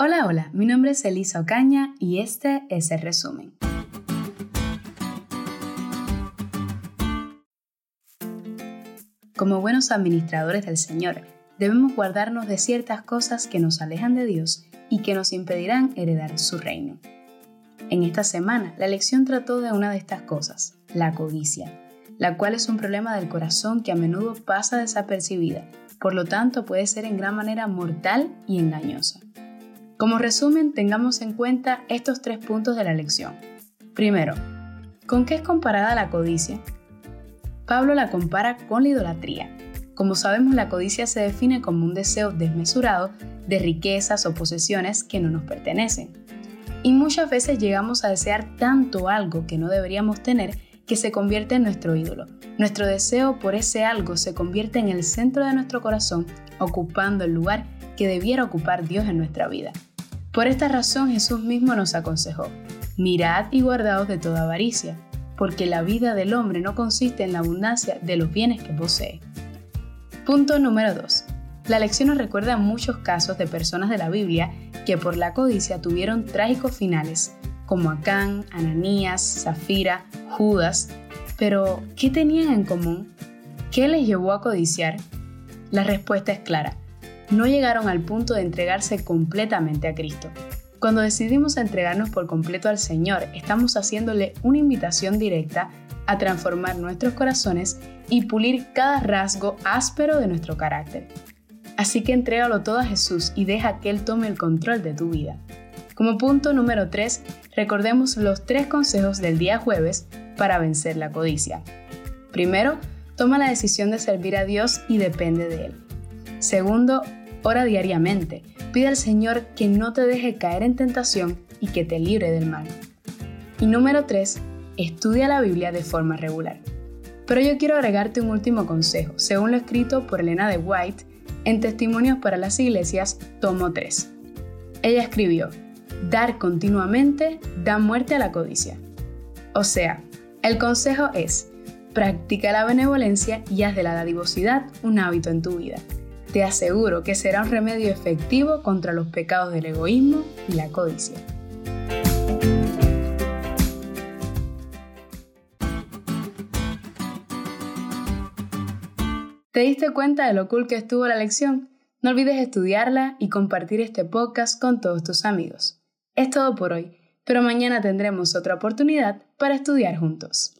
Hola, hola, mi nombre es Elisa Ocaña y este es el resumen. Como buenos administradores del Señor, debemos guardarnos de ciertas cosas que nos alejan de Dios y que nos impedirán heredar su reino. En esta semana, la lección trató de una de estas cosas, la codicia, la cual es un problema del corazón que a menudo pasa desapercibida, por lo tanto puede ser en gran manera mortal y engañosa. Como resumen, tengamos en cuenta estos tres puntos de la lección. Primero, ¿con qué es comparada la codicia? Pablo la compara con la idolatría. Como sabemos, la codicia se define como un deseo desmesurado de riquezas o posesiones que no nos pertenecen. Y muchas veces llegamos a desear tanto algo que no deberíamos tener que se convierte en nuestro ídolo. Nuestro deseo por ese algo se convierte en el centro de nuestro corazón, ocupando el lugar que debiera ocupar Dios en nuestra vida. Por esta razón Jesús mismo nos aconsejó, mirad y guardaos de toda avaricia, porque la vida del hombre no consiste en la abundancia de los bienes que posee. Punto número 2. La lección nos recuerda muchos casos de personas de la Biblia que por la codicia tuvieron trágicos finales, como Acán, Ananías, Zafira, Judas. Pero, ¿qué tenían en común? ¿Qué les llevó a codiciar? La respuesta es clara no llegaron al punto de entregarse completamente a Cristo. Cuando decidimos entregarnos por completo al Señor, estamos haciéndole una invitación directa a transformar nuestros corazones y pulir cada rasgo áspero de nuestro carácter. Así que entrégalo todo a Jesús y deja que Él tome el control de tu vida. Como punto número 3, recordemos los tres consejos del día jueves para vencer la codicia. Primero, toma la decisión de servir a Dios y depende de Él. Segundo, ora diariamente. Pide al Señor que no te deje caer en tentación y que te libre del mal. Y número 3. Estudia la Biblia de forma regular. Pero yo quiero agregarte un último consejo, según lo escrito por Elena de White en Testimonios para las Iglesias, tomo 3. Ella escribió, dar continuamente da muerte a la codicia. O sea, el consejo es, practica la benevolencia y haz de la dadivosidad un hábito en tu vida. Te aseguro que será un remedio efectivo contra los pecados del egoísmo y la codicia. ¿Te diste cuenta de lo cool que estuvo la lección? No olvides estudiarla y compartir este podcast con todos tus amigos. Es todo por hoy, pero mañana tendremos otra oportunidad para estudiar juntos.